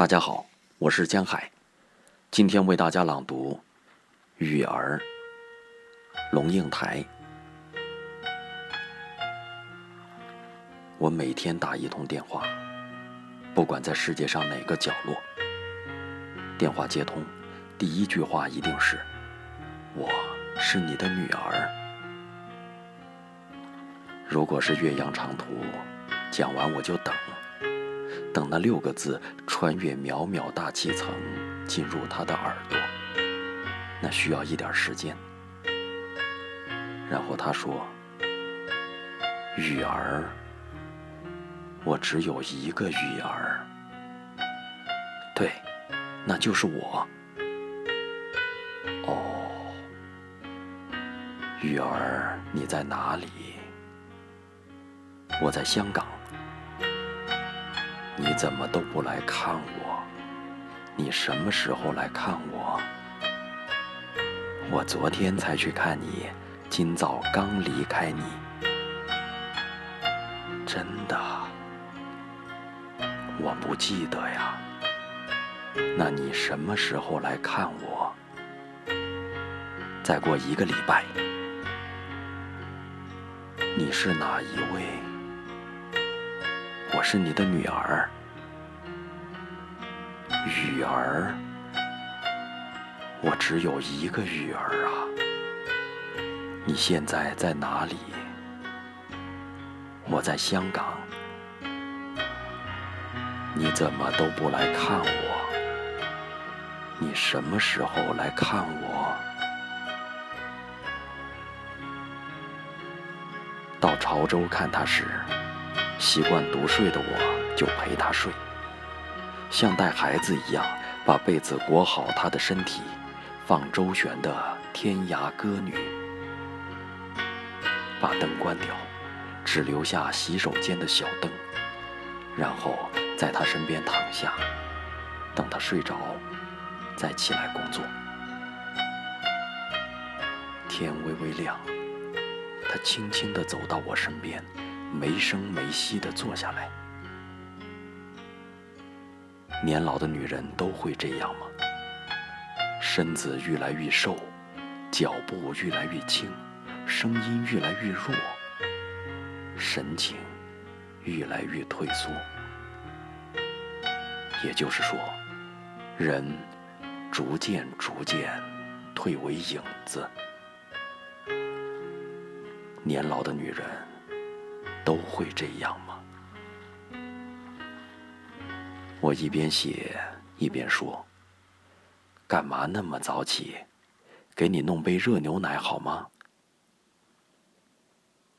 大家好，我是江海，今天为大家朗读《雨儿》。龙应台。我每天打一通电话，不管在世界上哪个角落，电话接通，第一句话一定是：“我是你的女儿。”如果是岳阳长途，讲完我就等。等那六个字穿越渺渺大气层，进入他的耳朵，那需要一点时间。然后他说：“雨儿，我只有一个雨儿，对，那就是我。哦，雨儿，你在哪里？我在香港。”你怎么都不来看我？你什么时候来看我？我昨天才去看你，今早刚离开你。真的？我不记得呀。那你什么时候来看我？再过一个礼拜。你是哪一位？我是你的女儿，雨儿。我只有一个雨儿啊！你现在在哪里？我在香港。你怎么都不来看我？你什么时候来看我？到潮州看他时。习惯独睡的我，就陪他睡，像带孩子一样，把被子裹好他的身体，放周旋的天涯歌女，把灯关掉，只留下洗手间的小灯，然后在他身边躺下，等他睡着，再起来工作。天微微亮，他轻轻地走到我身边。没声没息地坐下来。年老的女人都会这样吗？身子越来越瘦，脚步越来越轻，声音越来越弱，神情越来越退缩。也就是说，人逐渐逐渐退为影子。年老的女人。都会这样吗？我一边写一边说：“干嘛那么早起？给你弄杯热牛奶好吗？”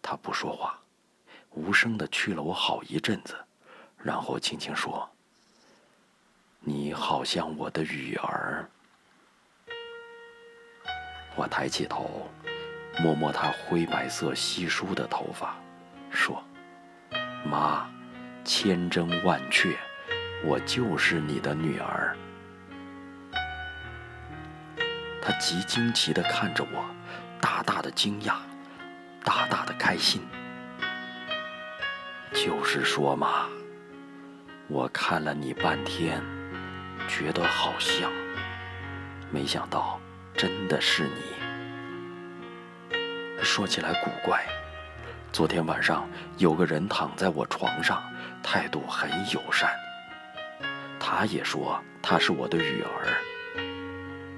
他不说话，无声的去了我好一阵子，然后轻轻说：“你好像我的雨儿。”我抬起头，摸摸他灰白色稀疏的头发。说：“妈，千真万确，我就是你的女儿。”他极惊奇地看着我，大大的惊讶，大大的开心。就是说嘛，我看了你半天，觉得好像，没想到真的是你。说起来古怪。昨天晚上有个人躺在我床上，态度很友善。他也说他是我的雨儿，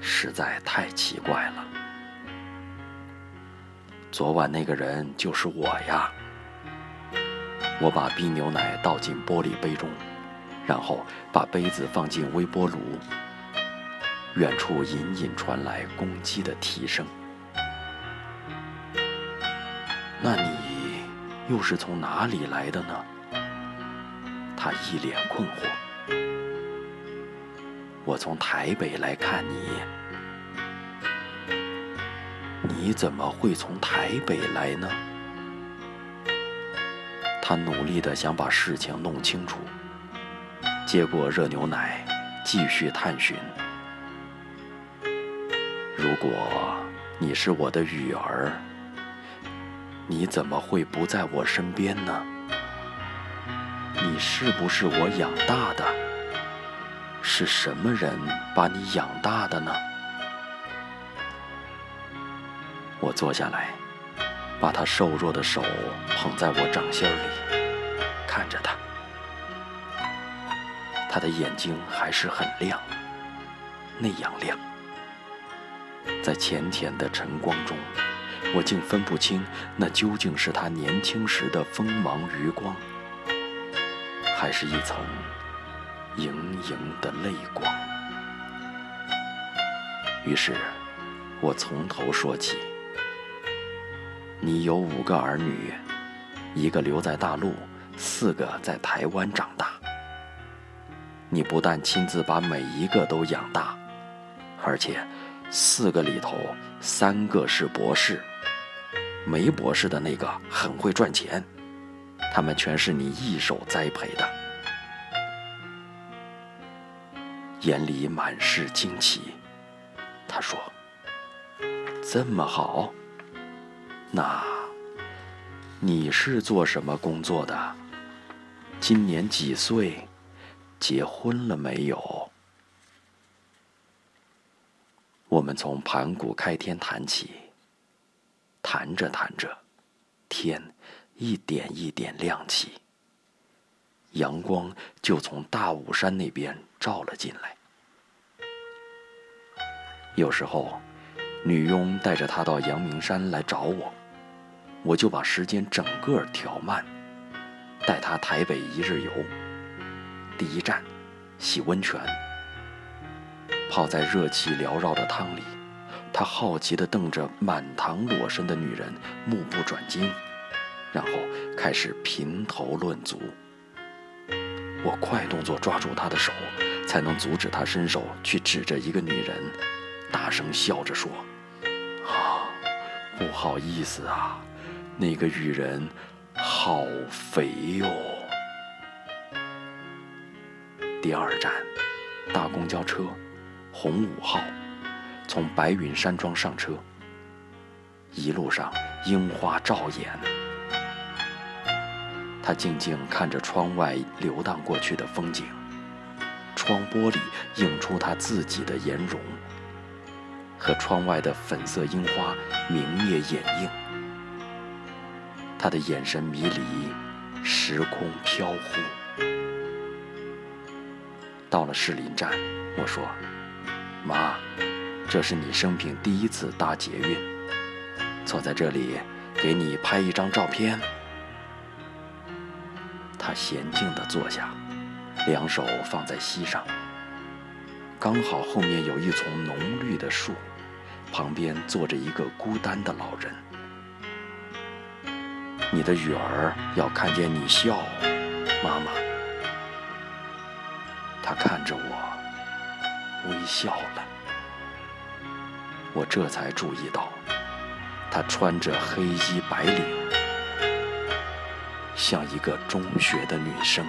实在太奇怪了。昨晚那个人就是我呀。我把冰牛奶倒进玻璃杯中，然后把杯子放进微波炉。远处隐隐传来公鸡的啼声。那你？又是从哪里来的呢？他一脸困惑。我从台北来看你，你怎么会从台北来呢？他努力的想把事情弄清楚，接过热牛奶，继续探寻。如果你是我的雨儿。你怎么会不在我身边呢？你是不是我养大的？是什么人把你养大的呢？我坐下来，把他瘦弱的手捧在我掌心里，看着他。他的眼睛还是很亮，那样亮。在浅浅的晨光中，我竟分不清那究竟是他年轻时的锋芒余光，还是一层盈盈的泪光。于是，我从头说起。你有五个儿女，一个留在大陆，四个在台湾长大。你不但亲自把每一个都养大，而且四个里头三个是博士，没博士的那个很会赚钱，他们全是你一手栽培的。眼里满是惊奇，他说：“这么好。”那你是做什么工作的？今年几岁？结婚了没有？我们从盘古开天谈起，谈着谈着，天一点一点亮起，阳光就从大武山那边照了进来。有时候，女佣带着他到阳明山来找我。我就把时间整个调慢，带他台北一日游。第一站，洗温泉。泡在热气缭绕的汤里，他好奇地瞪着满堂裸身的女人，目不转睛，然后开始评头论足。我快动作抓住他的手，才能阻止他伸手去指着一个女人，大声笑着说：“啊，不好意思啊。”那个女人好肥哟。第二站，大公交车，红五号，从白云山庄上车。一路上樱花照眼，他静静看着窗外流荡过去的风景，窗玻璃映出他自己的颜容，和窗外的粉色樱花明灭掩映。他的眼神迷离，时空飘忽。到了士林站，我说：“妈，这是你生平第一次搭捷运，坐在这里，给你拍一张照片。”他娴静地坐下，两手放在膝上，刚好后面有一丛浓绿的树，旁边坐着一个孤单的老人。你的女儿要看见你笑，妈妈。她看着我，微笑了。我这才注意到，她穿着黑衣白领，像一个中学的女生。